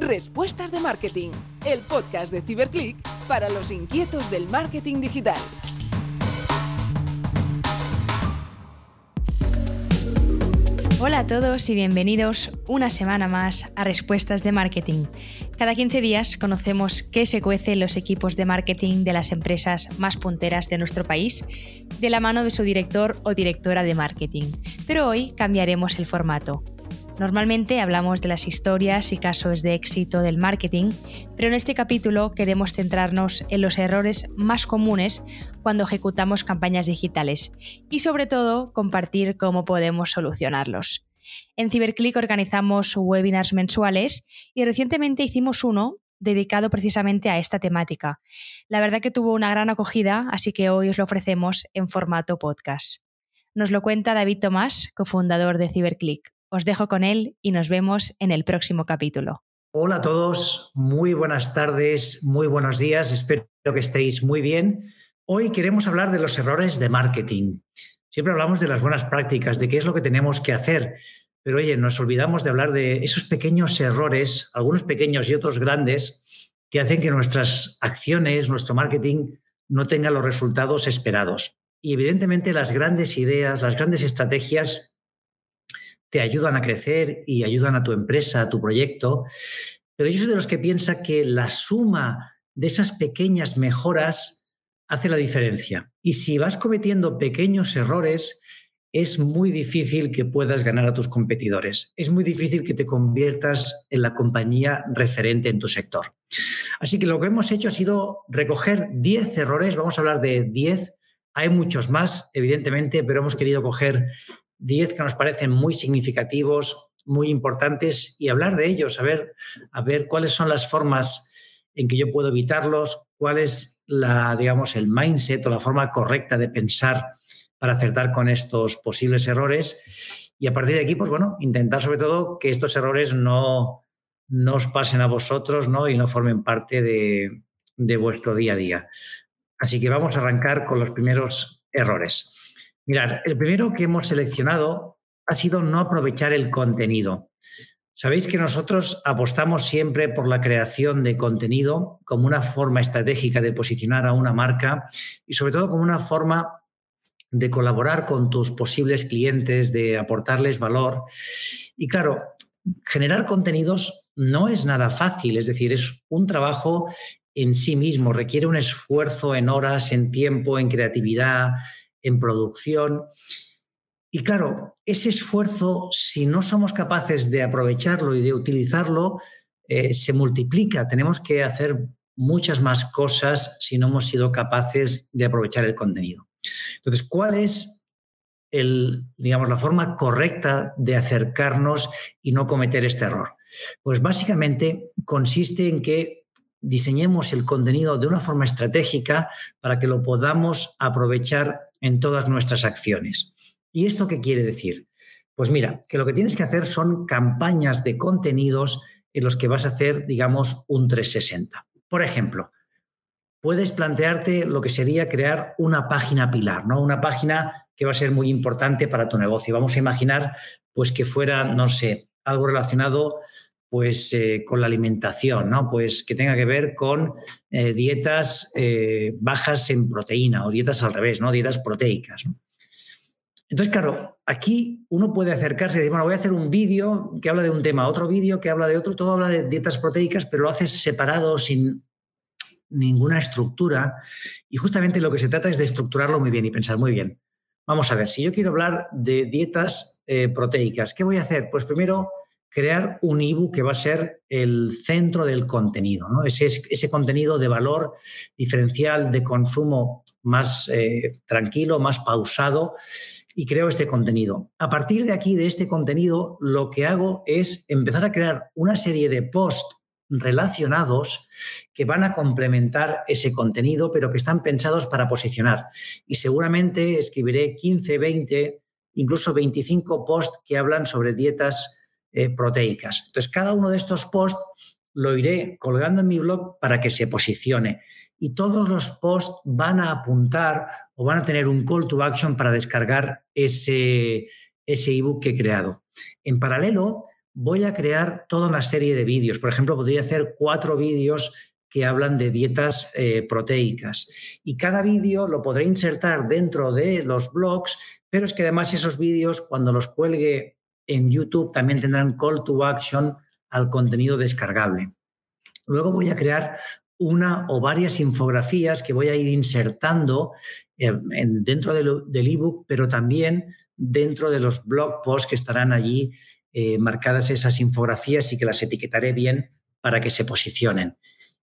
Respuestas de Marketing, el podcast de Ciberclick para los inquietos del marketing digital. Hola a todos y bienvenidos una semana más a Respuestas de Marketing. Cada 15 días conocemos qué se cuece en los equipos de marketing de las empresas más punteras de nuestro país de la mano de su director o directora de marketing. Pero hoy cambiaremos el formato. Normalmente hablamos de las historias y casos de éxito del marketing, pero en este capítulo queremos centrarnos en los errores más comunes cuando ejecutamos campañas digitales y sobre todo compartir cómo podemos solucionarlos. En Ciberclick organizamos webinars mensuales y recientemente hicimos uno dedicado precisamente a esta temática. La verdad que tuvo una gran acogida, así que hoy os lo ofrecemos en formato podcast. Nos lo cuenta David Tomás, cofundador de Ciberclick. Os dejo con él y nos vemos en el próximo capítulo. Hola a todos, muy buenas tardes, muy buenos días, espero que estéis muy bien. Hoy queremos hablar de los errores de marketing. Siempre hablamos de las buenas prácticas, de qué es lo que tenemos que hacer, pero oye, nos olvidamos de hablar de esos pequeños errores, algunos pequeños y otros grandes, que hacen que nuestras acciones, nuestro marketing, no tengan los resultados esperados. Y evidentemente las grandes ideas, las grandes estrategias te ayudan a crecer y ayudan a tu empresa, a tu proyecto. Pero yo soy de los que piensa que la suma de esas pequeñas mejoras hace la diferencia. Y si vas cometiendo pequeños errores, es muy difícil que puedas ganar a tus competidores. Es muy difícil que te conviertas en la compañía referente en tu sector. Así que lo que hemos hecho ha sido recoger 10 errores. Vamos a hablar de 10. Hay muchos más, evidentemente, pero hemos querido coger 10 que nos parecen muy significativos, muy importantes y hablar de ellos, a ver, a ver cuáles son las formas en que yo puedo evitarlos, cuál es la, digamos, el mindset o la forma correcta de pensar para acertar con estos posibles errores. Y a partir de aquí, pues bueno, intentar sobre todo que estos errores no, no os pasen a vosotros ¿no? y no formen parte de, de vuestro día a día. Así que vamos a arrancar con los primeros errores. Mirad, el primero que hemos seleccionado ha sido no aprovechar el contenido. Sabéis que nosotros apostamos siempre por la creación de contenido como una forma estratégica de posicionar a una marca y sobre todo como una forma de colaborar con tus posibles clientes, de aportarles valor. Y claro, generar contenidos no es nada fácil, es decir, es un trabajo en sí mismo, requiere un esfuerzo en horas, en tiempo, en creatividad, en producción. Y claro, ese esfuerzo, si no somos capaces de aprovecharlo y de utilizarlo, eh, se multiplica. Tenemos que hacer muchas más cosas si no hemos sido capaces de aprovechar el contenido. Entonces, ¿cuál es el, digamos, la forma correcta de acercarnos y no cometer este error? Pues básicamente consiste en que diseñemos el contenido de una forma estratégica para que lo podamos aprovechar en todas nuestras acciones. ¿Y esto qué quiere decir? Pues mira, que lo que tienes que hacer son campañas de contenidos en los que vas a hacer, digamos, un 360. Por ejemplo, puedes plantearte lo que sería crear una página pilar, ¿no? Una página que va a ser muy importante para tu negocio. Vamos a imaginar, pues, que fuera, no sé, algo relacionado pues eh, con la alimentación, ¿no? Pues que tenga que ver con eh, dietas eh, bajas en proteína o dietas al revés, ¿no? Dietas proteicas. Entonces, claro, aquí uno puede acercarse y decir, bueno, voy a hacer un vídeo que habla de un tema, otro vídeo que habla de otro, todo habla de dietas proteicas, pero lo haces separado, sin ninguna estructura. Y justamente lo que se trata es de estructurarlo muy bien y pensar muy bien. Vamos a ver, si yo quiero hablar de dietas proteicas, ¿qué voy a hacer? Pues primero crear un ebook que va a ser el centro del contenido, ¿no? ese, ese contenido de valor diferencial, de consumo más eh, tranquilo, más pausado, y creo este contenido. A partir de aquí, de este contenido, lo que hago es empezar a crear una serie de posts relacionados que van a complementar ese contenido, pero que están pensados para posicionar. Y seguramente escribiré 15, 20, incluso 25 posts que hablan sobre dietas eh, proteicas. Entonces, cada uno de estos posts lo iré colgando en mi blog para que se posicione. Y todos los posts van a apuntar o van a tener un call to action para descargar ese, ese ebook que he creado. En paralelo, voy a crear toda una serie de vídeos. Por ejemplo, podría hacer cuatro vídeos que hablan de dietas eh, proteicas. Y cada vídeo lo podré insertar dentro de los blogs, pero es que además esos vídeos, cuando los cuelgue en YouTube, también tendrán call to action al contenido descargable. Luego voy a crear una o varias infografías que voy a ir insertando eh, dentro del ebook, pero también dentro de los blog posts que estarán allí eh, marcadas esas infografías y que las etiquetaré bien para que se posicionen.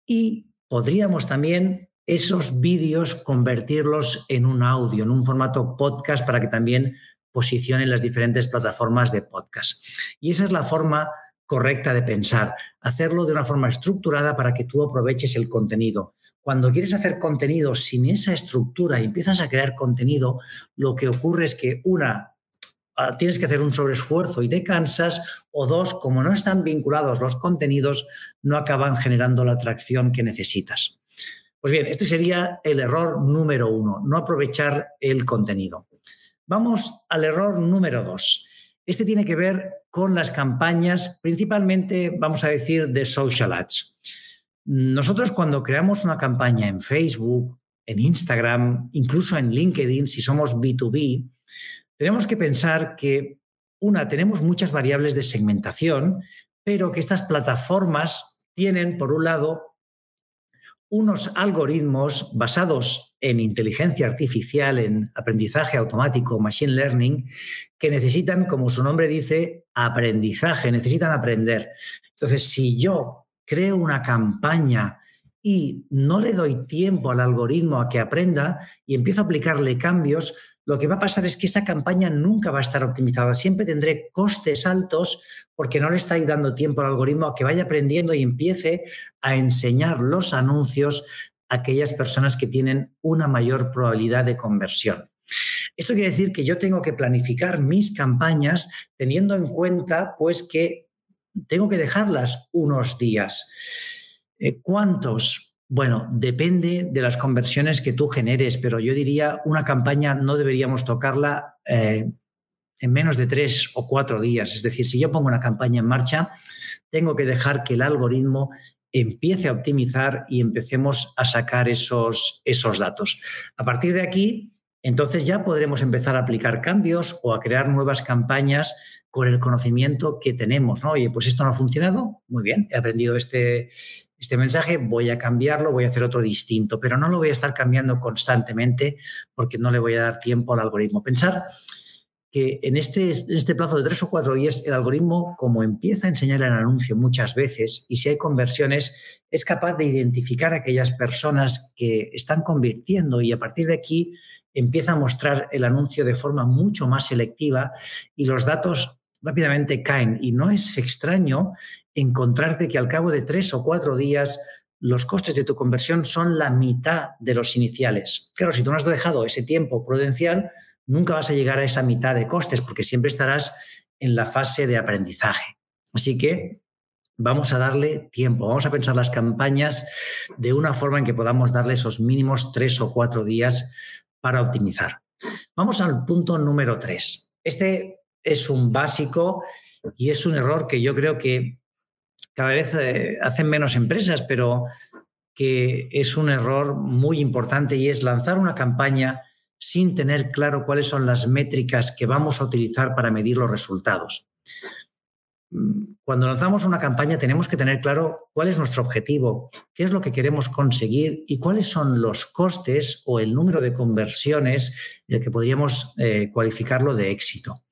Y podríamos también esos vídeos convertirlos en un audio, en un formato podcast para que también posicionen las diferentes plataformas de podcast. Y esa es la forma correcta de pensar, hacerlo de una forma estructurada para que tú aproveches el contenido. Cuando quieres hacer contenido sin esa estructura y empiezas a crear contenido, lo que ocurre es que una, Ah, tienes que hacer un sobreesfuerzo y te cansas, o dos, como no están vinculados los contenidos, no acaban generando la atracción que necesitas. Pues bien, este sería el error número uno, no aprovechar el contenido. Vamos al error número dos. Este tiene que ver con las campañas, principalmente, vamos a decir, de social ads. Nosotros cuando creamos una campaña en Facebook, en Instagram, incluso en LinkedIn, si somos B2B, tenemos que pensar que, una, tenemos muchas variables de segmentación, pero que estas plataformas tienen, por un lado, unos algoritmos basados en inteligencia artificial, en aprendizaje automático, machine learning, que necesitan, como su nombre dice, aprendizaje, necesitan aprender. Entonces, si yo creo una campaña y no le doy tiempo al algoritmo a que aprenda y empiezo a aplicarle cambios, lo que va a pasar es que esa campaña nunca va a estar optimizada. Siempre tendré costes altos porque no le está dando tiempo al algoritmo a que vaya aprendiendo y empiece a enseñar los anuncios a aquellas personas que tienen una mayor probabilidad de conversión. Esto quiere decir que yo tengo que planificar mis campañas teniendo en cuenta pues que tengo que dejarlas unos días. Eh, ¿Cuántos? Bueno, depende de las conversiones que tú generes, pero yo diría una campaña no deberíamos tocarla eh, en menos de tres o cuatro días. Es decir, si yo pongo una campaña en marcha, tengo que dejar que el algoritmo empiece a optimizar y empecemos a sacar esos, esos datos. A partir de aquí, entonces ya podremos empezar a aplicar cambios o a crear nuevas campañas con el conocimiento que tenemos. Oye, pues esto no ha funcionado, muy bien, he aprendido este, este mensaje, voy a cambiarlo, voy a hacer otro distinto, pero no lo voy a estar cambiando constantemente porque no le voy a dar tiempo al algoritmo. Pensar que en este, en este plazo de tres o cuatro días el algoritmo, como empieza a enseñar el anuncio muchas veces y si hay conversiones, es capaz de identificar a aquellas personas que están convirtiendo y a partir de aquí empieza a mostrar el anuncio de forma mucho más selectiva y los datos rápidamente caen. Y no es extraño encontrarte que al cabo de tres o cuatro días los costes de tu conversión son la mitad de los iniciales. Claro, si tú no has dejado ese tiempo prudencial, nunca vas a llegar a esa mitad de costes porque siempre estarás en la fase de aprendizaje. Así que vamos a darle tiempo, vamos a pensar las campañas de una forma en que podamos darle esos mínimos tres o cuatro días para optimizar. Vamos al punto número tres. Este es un básico y es un error que yo creo que cada vez eh, hacen menos empresas, pero que es un error muy importante y es lanzar una campaña sin tener claro cuáles son las métricas que vamos a utilizar para medir los resultados. Cuando lanzamos una campaña tenemos que tener claro cuál es nuestro objetivo, qué es lo que queremos conseguir y cuáles son los costes o el número de conversiones que podríamos eh, cualificarlo de éxito.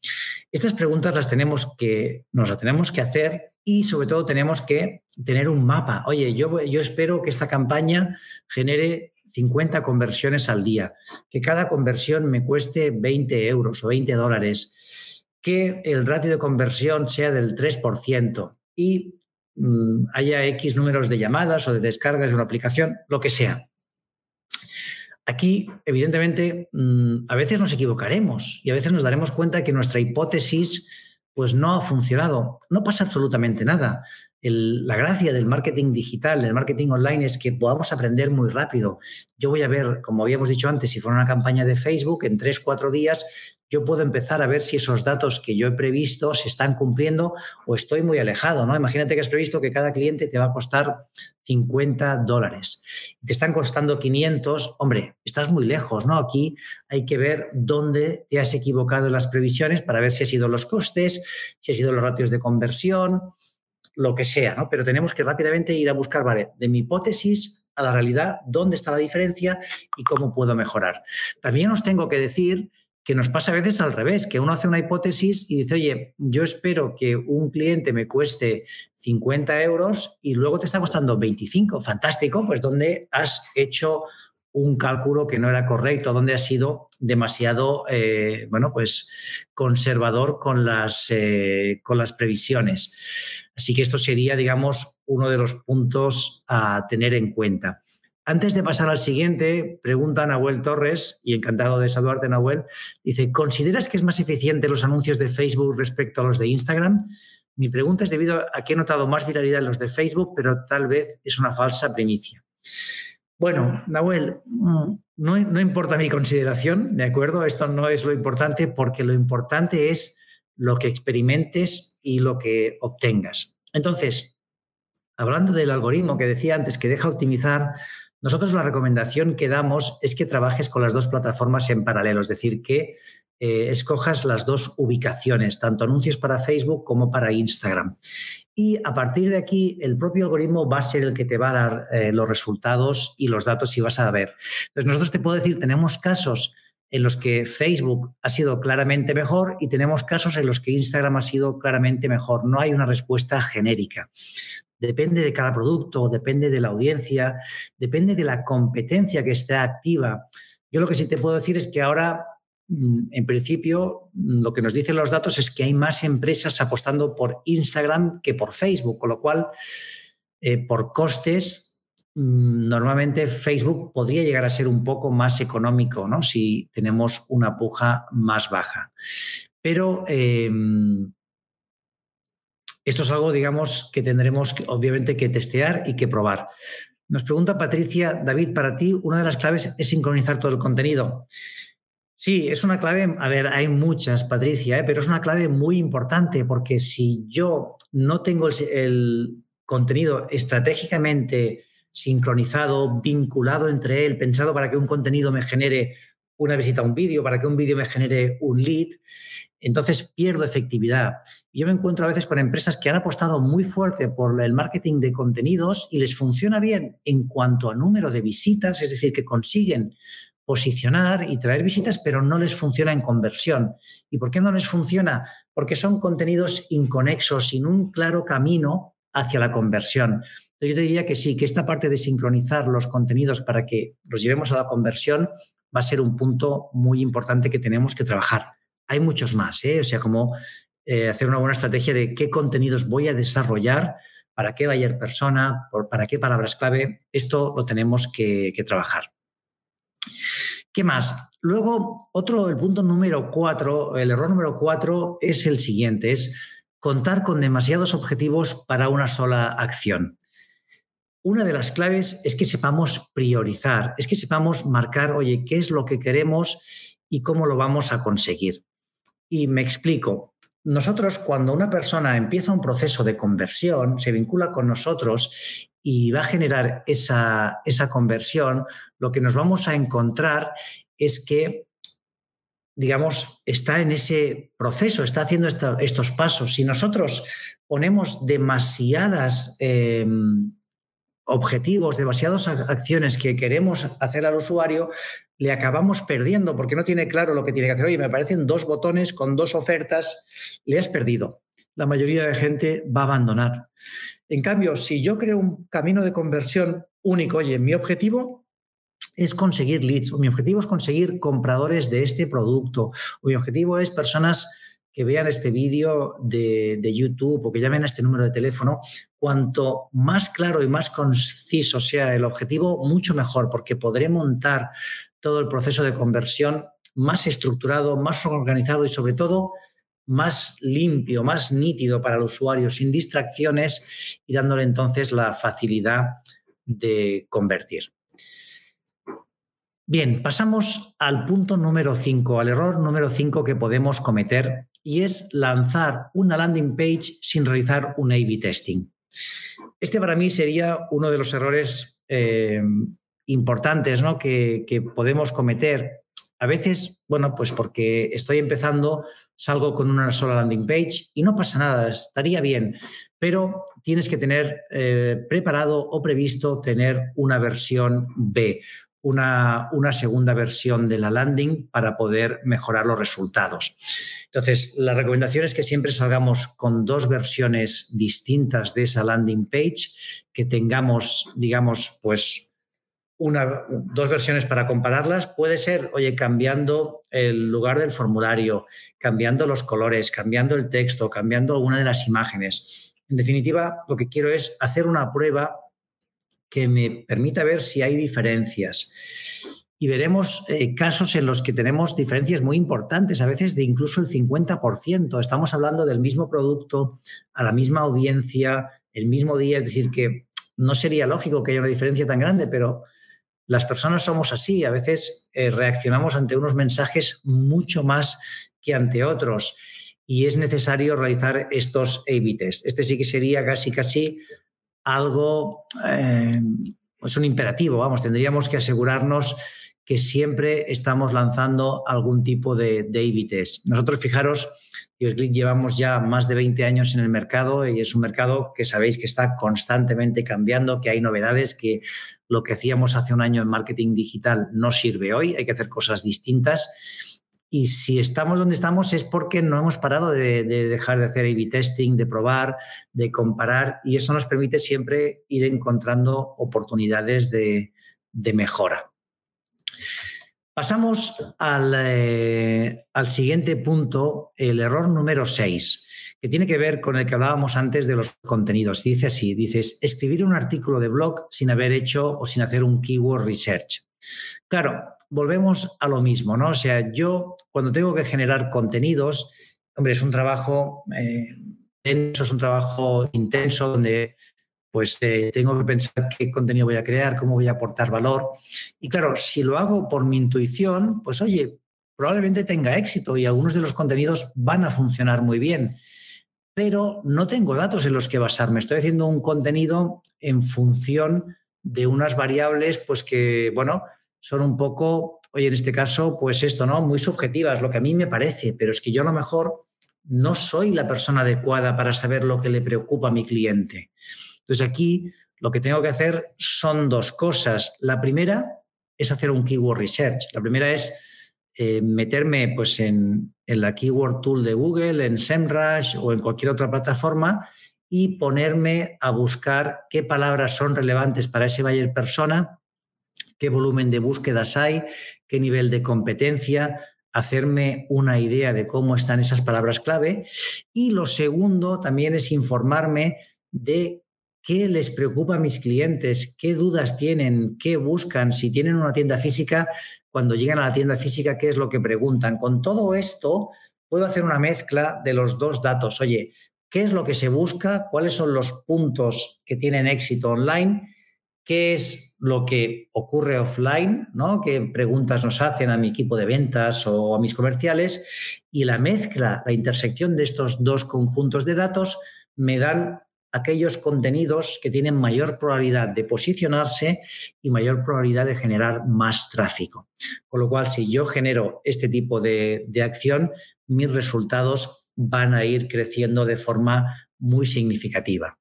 Estas preguntas las tenemos que, nos las tenemos que hacer y sobre todo tenemos que tener un mapa. Oye, yo espero que esta campaña genere 50 conversiones al día, que cada conversión me cueste 20 euros o 20 dólares que el ratio de conversión sea del 3% y mm, haya X números de llamadas o de descargas de una aplicación, lo que sea. Aquí, evidentemente, mm, a veces nos equivocaremos y a veces nos daremos cuenta que nuestra hipótesis pues no ha funcionado. No pasa absolutamente nada. La gracia del marketing digital, del marketing online, es que podamos aprender muy rápido. Yo voy a ver, como habíamos dicho antes, si fuera una campaña de Facebook, en tres, cuatro días, yo puedo empezar a ver si esos datos que yo he previsto se están cumpliendo o estoy muy alejado. ¿no? Imagínate que has previsto que cada cliente te va a costar 50 dólares. Te están costando 500, hombre, estás muy lejos, ¿no? Aquí hay que ver dónde te has equivocado en las previsiones para ver si ha sido los costes, si ha sido los ratios de conversión, lo que sea, ¿no? Pero tenemos que rápidamente ir a buscar, vale, de mi hipótesis a la realidad, dónde está la diferencia y cómo puedo mejorar. También os tengo que decir que nos pasa a veces al revés, que uno hace una hipótesis y dice, oye, yo espero que un cliente me cueste 50 euros y luego te está costando 25, fantástico, pues donde has hecho un cálculo que no era correcto, donde has sido demasiado, eh, bueno, pues conservador con las, eh, con las previsiones. Así que esto sería, digamos, uno de los puntos a tener en cuenta. Antes de pasar al siguiente, pregunta Nahuel Torres, y encantado de saludarte, Nahuel. Dice: ¿Consideras que es más eficiente los anuncios de Facebook respecto a los de Instagram? Mi pregunta es debido a que he notado más viralidad en los de Facebook, pero tal vez es una falsa primicia. Bueno, Nahuel, mm, no, importa mi consideración, ¿de acuerdo? Esto no es lo importante porque lo importante es lo que experimentes y lo que obtengas. Entonces, hablando del algoritmo que decía antes que deja optimizar, nosotros la recomendación que damos es que trabajes con las dos plataformas en paralelo, es decir, que eh, escojas las dos ubicaciones, tanto anuncios para Facebook como para Instagram. Y a partir de aquí, el propio algoritmo va a ser el que te va a dar eh, los resultados y los datos y vas a ver. Entonces, nosotros te puedo decir, tenemos casos en los que Facebook ha sido claramente mejor y tenemos casos en los que Instagram ha sido claramente mejor. No hay una respuesta genérica. Depende de cada producto, depende de la audiencia, depende de la competencia que esté activa. Yo lo que sí te puedo decir es que ahora, en principio, mm, lo que nos dicen los datos es que hay más empresas apostando por Instagram que por Facebook, con lo cual, eh, por costes, Mm, normalmente Facebook podría llegar a ser un poco más económico, ¿no? Si tenemos una puja más baja. Pero em, esto es algo, digamos, que tendremos obviamente que testear y que probar. Nos pregunta Patricia, David, para ti una de las claves es sincronizar todo el contenido. Sí, es una clave, a ver, hay muchas, Patricia, ¿eh? pero es una clave muy importante porque si yo no tengo el contenido estratégicamente sincronizado, vinculado entre él, pensado para que un contenido me genere una visita a un vídeo, para que un vídeo me genere un lead, entonces pierdo efectividad. Yo me encuentro a veces con empresas que han apostado muy fuerte por el marketing de contenidos y les funciona bien en cuanto a número de visitas, es decir, que consiguen posicionar y traer visitas, pero no les funciona en conversión. ¿Y por qué no les funciona? Porque son contenidos inconexos, sin un claro camino hacia la conversión yo te diría que sí, que esta parte de sincronizar los contenidos para que los llevemos a la conversión va a ser un punto muy importante que tenemos que trabajar. Hay muchos más, ¿eh? o sea, como eh, hacer una buena estrategia de qué contenidos voy a desarrollar, para qué buyer persona, para qué palabras clave. Esto lo tenemos que trabajar. ¿Qué más? Luego, otro, el punto número cuatro, el error número cuatro es el siguiente, es contar con demasiados objetivos para una sola acción una de las claves es que sepamos priorizar, es que sepamos marcar, oye, qué es lo que queremos y cómo lo vamos a conseguir. Y me explico. Nosotros, cuando una persona empieza un proceso de conversión, se vincula con nosotros y va a generar esa, esa conversión, lo que nos vamos a encontrar es que digamos, está en ese proceso, está haciendo estos pasos. Si nosotros ponemos demasiadas em, objetivos, demasiadas acciones que queremos hacer al usuario, le acabamos perdiendo porque no tiene claro lo que tiene que hacer. Oye, me aparecen dos botones con dos ofertas, le has perdido. La mayoría de gente va a abandonar. En cambio, si yo creo un camino de conversión único, oye, mi objetivo es conseguir leads, o mi objetivo es conseguir compradores de este producto, o mi objetivo es personas que vean este vídeo de, YouTube o que llamen a este número de teléfono, cuanto más claro y más conciso sea el objetivo, mucho mejor, porque podré montar todo el proceso de conversión más estructurado, más organizado y sobre todo más limpio, más nítido para el usuario, sin distracciones y dándole entonces la facilidad de convertir. Bien, pasamos al punto número 5, al error número 5 que podemos cometer y es lanzar una landing page sin realizar un A-B testing. Este para mí sería uno de los errores eh, importantes ¿no? que, podemos cometer. A veces, bueno, pues porque estoy empezando, salgo con una sola landing page y no pasa nada, estaría bien, pero tienes que tener eh, preparado o previsto tener una versión B, una, segunda versión de la landing para poder mejorar los resultados. Entonces, la recomendación es que siempre salgamos con dos versiones distintas de esa landing page, que tengamos, digamos, pues una, dos versiones para compararlas. Puede ser, oye, cambiando el lugar del formulario, cambiando los colores, cambiando el texto, cambiando alguna de las imágenes. En definitiva, lo que quiero es hacer una prueba que me permita ver si hay diferencias. Y veremos eh, casos en los que tenemos diferencias muy importantes, a veces de incluso el 50%. Estamos hablando del mismo producto, a la misma audiencia, el mismo día, es decir, que no sería lógico que haya una diferencia tan grande, pero las personas somos así, a veces eh, reaccionamos ante unos mensajes mucho más que ante otros y es necesario realizar estos A-B test. Este sí que sería casi, casi algo, eh, es un imperativo, vamos, tendríamos que asegurarnos que siempre estamos lanzando algún tipo de, de. Nosotros, fijaros, llevamos ya más de 20 años en el mercado y es un mercado que sabéis que está constantemente cambiando, que hay novedades, que lo que hacíamos hace un año en marketing digital no sirve hoy, hay que hacer cosas distintas. Y si estamos donde estamos es porque no hemos parado de, dejar de hacer A-B testing, de probar, de comparar, y eso nos permite siempre ir encontrando oportunidades de, mejora. Pasamos eh, al, siguiente punto, el error número 6, que tiene que ver con el que hablábamos antes de los contenidos. Dice así, dices, escribir un artículo de blog sin haber hecho o sin hacer un keyword research. Claro, volvemos a lo mismo, ¿no? O sea, yo cuando tengo que generar contenidos, hombre, es un trabajo eh, es un trabajo intenso donde pues eh, tengo que pensar qué contenido voy a crear, cómo voy a aportar valor. Y claro, si lo hago por mi intuición, pues oye, probablemente tenga éxito y algunos de los contenidos van a funcionar muy bien, pero no tengo datos en los que basarme. Estoy haciendo un contenido en función de unas variables, pues que, bueno, son un poco, oye, en este caso, pues esto, ¿no? Muy subjetivas, lo que a mí me parece, pero es que yo a lo mejor no soy la persona adecuada para saber lo que le preocupa a mi cliente. Entonces aquí lo que tengo que hacer son dos cosas. La primera es hacer un keyword research. La primera es eh, meterme pues, en, en, la keyword tool de Google, en SEMrush o en cualquier otra plataforma y ponerme a buscar qué palabras son relevantes para ese buyer persona, qué volumen de búsquedas hay, qué nivel de competencia, hacerme una idea de cómo están esas palabras clave. Y lo segundo también es informarme de qué les preocupa a mis clientes, qué dudas tienen, qué buscan, si tienen una tienda física, cuando llegan a la tienda física, qué es lo que preguntan. Con todo esto, puedo hacer una mezcla de los dos datos. Oye, ¿qué es lo que se busca? ¿Cuáles son los puntos que tienen éxito online? ¿Qué es lo que ocurre offline? ¿no? ¿Qué preguntas nos hacen a mi equipo de ventas o a mis comerciales? Y la mezcla, la intersección de estos dos conjuntos de datos me dan aquellos contenidos que tienen mayor probabilidad de posicionarse y mayor probabilidad de generar más tráfico. Con lo cual, si yo genero este tipo de, acción, mis resultados van a ir creciendo de forma muy significativa.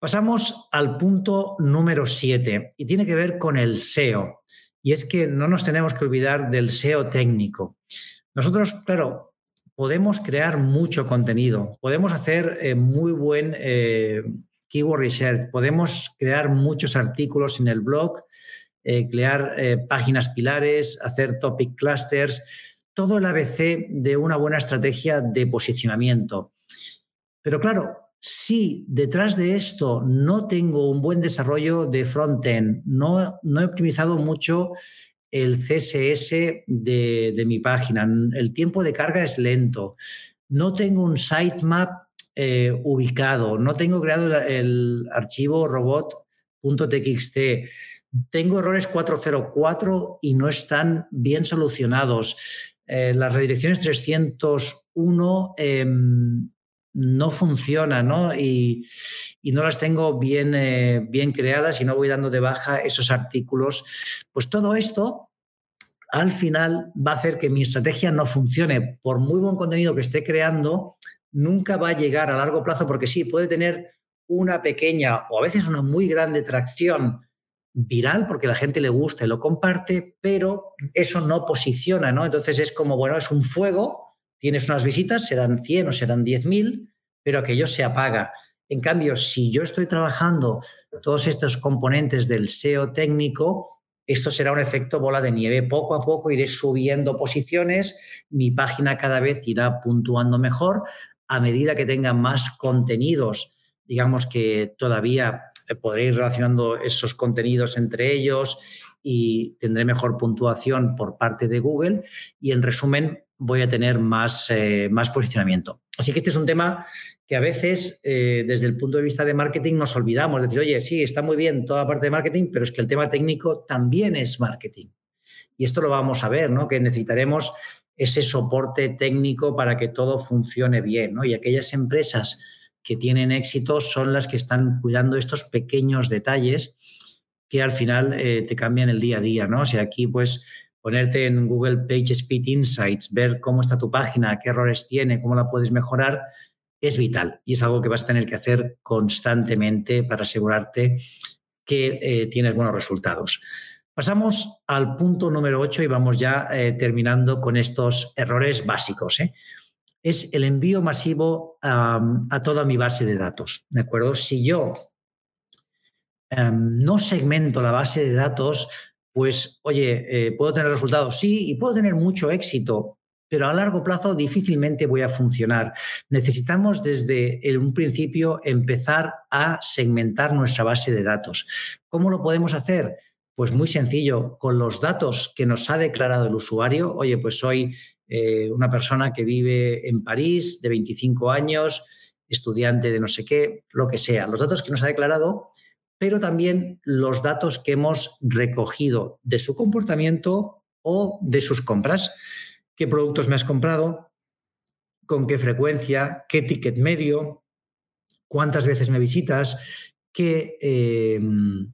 Pasamos al punto número 7 y tiene que ver con el SEO. Y es que no nos tenemos que olvidar del SEO técnico. Nosotros, claro, podemos crear mucho contenido, podemos hacer eh, muy buen eh, keyword research, podemos crear muchos artículos en el blog, eh, crear páginas pilares, hacer topic clusters, todo el ABC de una buena estrategia de posicionamiento. Pero claro, si detrás de esto no tengo un buen desarrollo de frontend, no, no he optimizado mucho el CSS de, mi página, el tiempo de carga es lento, no tengo un sitemap eh, ubicado, no tengo creado el, archivo robot.txt, tengo errores 404 y no están bien solucionados. Eh, las redirecciones 301 em, no funcionan, ¿no? Y, no las tengo bien, eh, bien creadas y no voy dando de baja esos artículos. Pues todo esto al final va a hacer que mi estrategia no funcione. Por muy buen contenido que esté creando, nunca va a llegar a largo plazo porque sí, puede tener una pequeña o a veces una muy grande tracción viral porque la gente le gusta y lo comparte, pero eso no posiciona, ¿no? Entonces es como, bueno, es un fuego, tienes unas visitas, serán 100 o serán 10.000, pero aquello se apaga. En cambio, si yo estoy trabajando todos estos componentes del SEO técnico, esto será un efecto bola de nieve. Poco a poco iré subiendo posiciones, mi página cada vez irá puntuando mejor a medida que tenga más contenidos, digamos que todavía eh, podré ir relacionando esos contenidos entre ellos y tendré mejor puntuación por parte de Google y en resumen voy a tener más, eh, más posicionamiento. Así que este es un tema que a veces eh, desde el punto de vista de marketing nos olvidamos, decir, oye, sí, está muy bien toda la parte de marketing, pero es que el tema técnico también es marketing. Y esto lo vamos a ver, ¿no? Que necesitaremos ese soporte técnico para que todo funcione bien, ¿no? Y aquellas empresas que tienen éxito son las que están cuidando estos pequeños detalles que al final eh, te cambian el día a día, ¿no? O sea, aquí pues ponerte en Google Page Speed Insights, ver cómo está tu página, qué errores tiene, cómo la puedes mejorar, es vital y es algo que vas a tener que hacer constantemente para asegurarte que eh, tienes buenos resultados. Pasamos al punto número 8 y vamos ya eh, terminando con estos errores básicos. ¿eh? Es el envío masivo a toda mi base de datos. ¿De acuerdo? Si yo em, no segmento la base de datos, pues, oye, puedo tener resultados, sí, y puedo tener mucho éxito, pero a largo plazo difícilmente voy a funcionar. Necesitamos desde un principio empezar a segmentar nuestra base de datos. ¿Cómo lo podemos hacer? Pues muy sencillo, con los datos que nos ha declarado el usuario. Oye, pues soy eh, una persona que vive en París, de 25 años, estudiante de no sé qué, lo que sea. Los datos que nos ha declarado, pero también los datos que hemos recogido de su comportamiento o de sus compras. Qué productos me has comprado, con qué frecuencia, qué ticket medio, cuántas veces me visitas, qué em,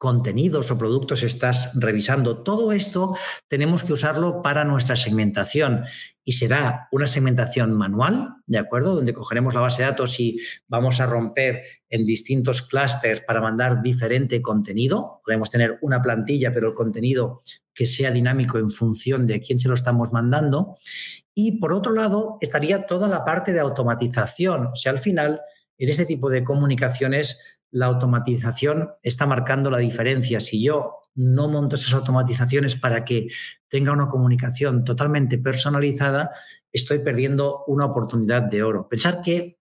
contenidos o productos estás revisando. Todo esto tenemos que usarlo para nuestra segmentación y será una segmentación manual, ¿de acuerdo? Donde cogeremos la base de datos y vamos a romper en distintos clústeres para mandar diferente contenido. Podemos tener una plantilla, pero el contenido que sea dinámico en función de quién se lo estamos mandando. Y por otro lado, estaría toda la parte de automatización. O sea, al final, en este tipo de comunicaciones, la automatización está marcando la diferencia. Si yo no monto esas automatizaciones para que tenga una comunicación totalmente personalizada, estoy perdiendo una oportunidad de oro. Pensar que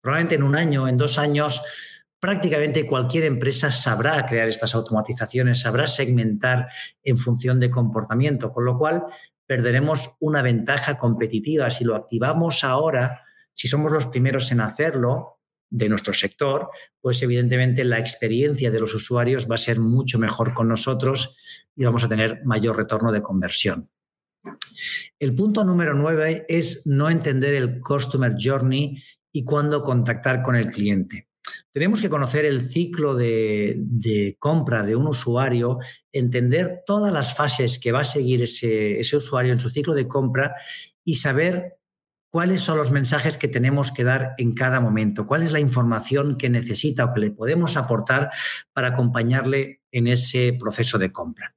probablemente en un año, en dos años, prácticamente cualquier empresa sabrá crear estas automatizaciones, sabrá segmentar en función de comportamiento, con lo cual perderemos una ventaja competitiva. Si lo activamos ahora, si somos los primeros en hacerlo de nuestro sector, pues evidentemente la experiencia de los usuarios va a ser mucho mejor con nosotros y vamos a tener mayor retorno de conversión. El punto número nueve es no entender el customer journey y cuándo contactar con el cliente. Tenemos que conocer el ciclo de, compra de un usuario, entender todas las fases que va a seguir ese, ese usuario en su ciclo de compra y saber cuáles son los mensajes que tenemos que dar en cada momento, cuál es la información que necesita o que le podemos aportar para acompañarle en ese proceso de compra.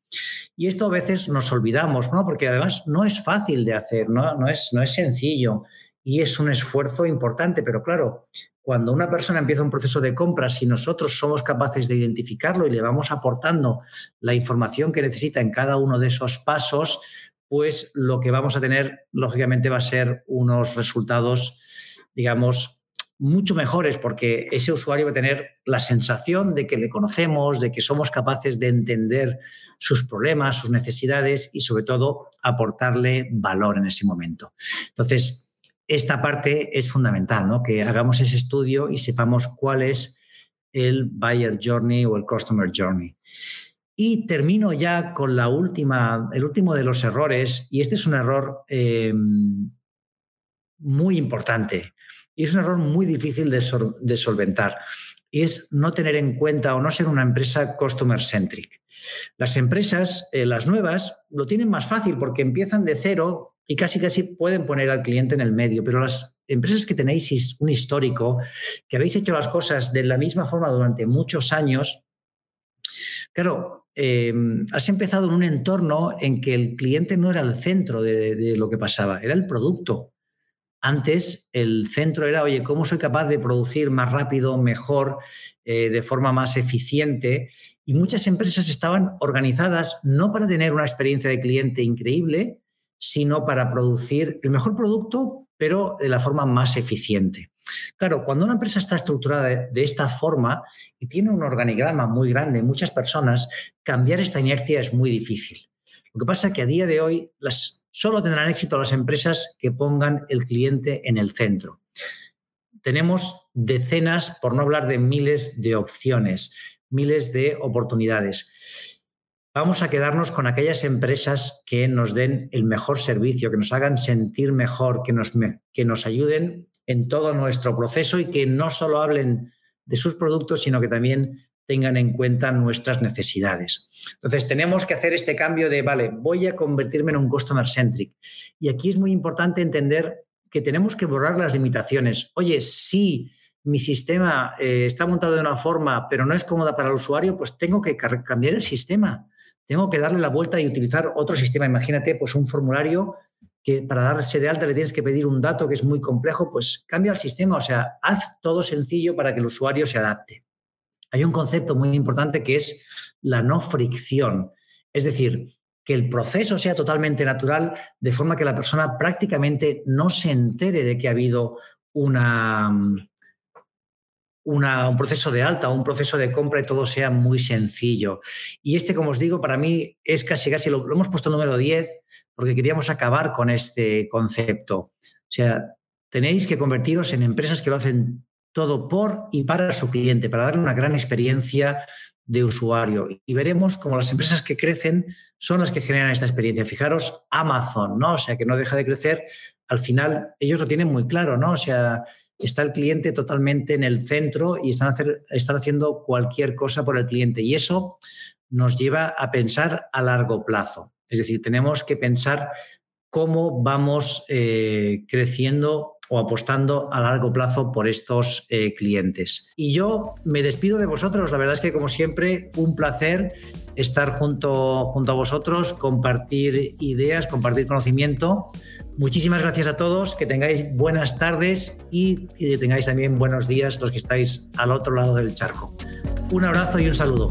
Y esto a veces nos olvidamos, ¿no? porque además no es fácil de hacer, ¿no? Es, no es sencillo y es un esfuerzo importante, pero claro, cuando una persona empieza un proceso de compra, si nosotros somos capaces de identificarlo y le vamos aportando la información que necesita en cada uno de esos pasos, pues lo que vamos a tener, lógicamente, va a ser unos resultados, digamos, mucho mejores, porque ese usuario va a tener la sensación de que le conocemos, de que somos capaces de entender sus problemas, sus necesidades y, sobre todo, aportarle valor en ese momento. Entonces, esta parte es fundamental, ¿no? que hagamos ese estudio y sepamos cuál es el buyer journey o el customer journey. Y termino ya con la última, el último de los errores, y este es un error eh, muy importante y es un error muy difícil de, de solventar, es no tener en cuenta o no ser una empresa customer centric. Las empresas, eh, las nuevas, lo tienen más fácil porque empiezan de cero y casi casi pueden poner al cliente en el medio, pero las empresas que tenéis un histórico, que habéis hecho las cosas de la misma forma durante muchos años, claro, em, has empezado en un entorno en que el cliente no era el centro de lo que pasaba, era el producto. Antes el centro era, oye, ¿cómo soy capaz de producir más rápido, mejor, eh, de forma más eficiente? Y muchas empresas estaban organizadas no para tener una experiencia de cliente increíble, sino para producir el mejor producto, pero de la forma más eficiente. Claro, cuando una empresa está estructurada de, esta forma y tiene un organigrama muy grande, muchas personas, cambiar esta inercia es muy difícil. Lo que pasa es que a día de hoy las Solo tendrán éxito las empresas que pongan el cliente en el centro. Tenemos decenas, por no hablar de miles de opciones, miles de oportunidades. Vamos a quedarnos con aquellas empresas que nos den el mejor servicio, que nos hagan sentir mejor, que nos, que nos ayuden en todo nuestro proceso y que no solo hablen de sus productos, sino que también tengan en cuenta nuestras necesidades. Entonces, tenemos que hacer este cambio de, vale, voy a convertirme en un customer centric. Y aquí es muy importante entender que tenemos que borrar las limitaciones. Oye, si mi sistema eh, está montado de una forma, pero no es cómoda para el usuario, pues tengo que cambiar el sistema. Tengo que darle la vuelta y utilizar otro sistema. Imagínate, pues un formulario que para darse de alta le tienes que pedir un dato que es muy complejo, pues cambia el sistema, o sea, haz todo sencillo para que el usuario se adapte hay un concepto muy importante que es la no fricción. Es decir, que el proceso sea totalmente natural, de forma que la persona prácticamente no se entere de que ha habido una, un proceso de alta, un proceso de compra y todo sea muy sencillo. Y este, como os digo, para mí es casi, casi, lo, lo hemos puesto número 10 porque queríamos acabar con este concepto. O sea, tenéis que convertiros en empresas que lo hacen todo por y para su cliente, para darle una gran experiencia de usuario. Y veremos cómo las empresas que crecen son las que generan esta experiencia. Fijaros, Amazon, ¿no? O sea, que no deja de crecer. Al final, ellos lo tienen muy claro, ¿no? O sea, está el cliente totalmente en el centro y están, están haciendo cualquier cosa por el cliente. Y eso nos lleva a pensar a largo plazo. Es decir, tenemos que pensar cómo vamos eh, creciendo o apostando a largo plazo por estos eh, clientes. Y yo me despido de vosotros. La verdad es que, como siempre, un placer estar junto, junto a vosotros, compartir ideas, compartir conocimiento. Muchísimas gracias a todos, que tengáis buenas tardes y que tengáis también buenos días los que estáis al otro lado del charco. Un abrazo y un saludo.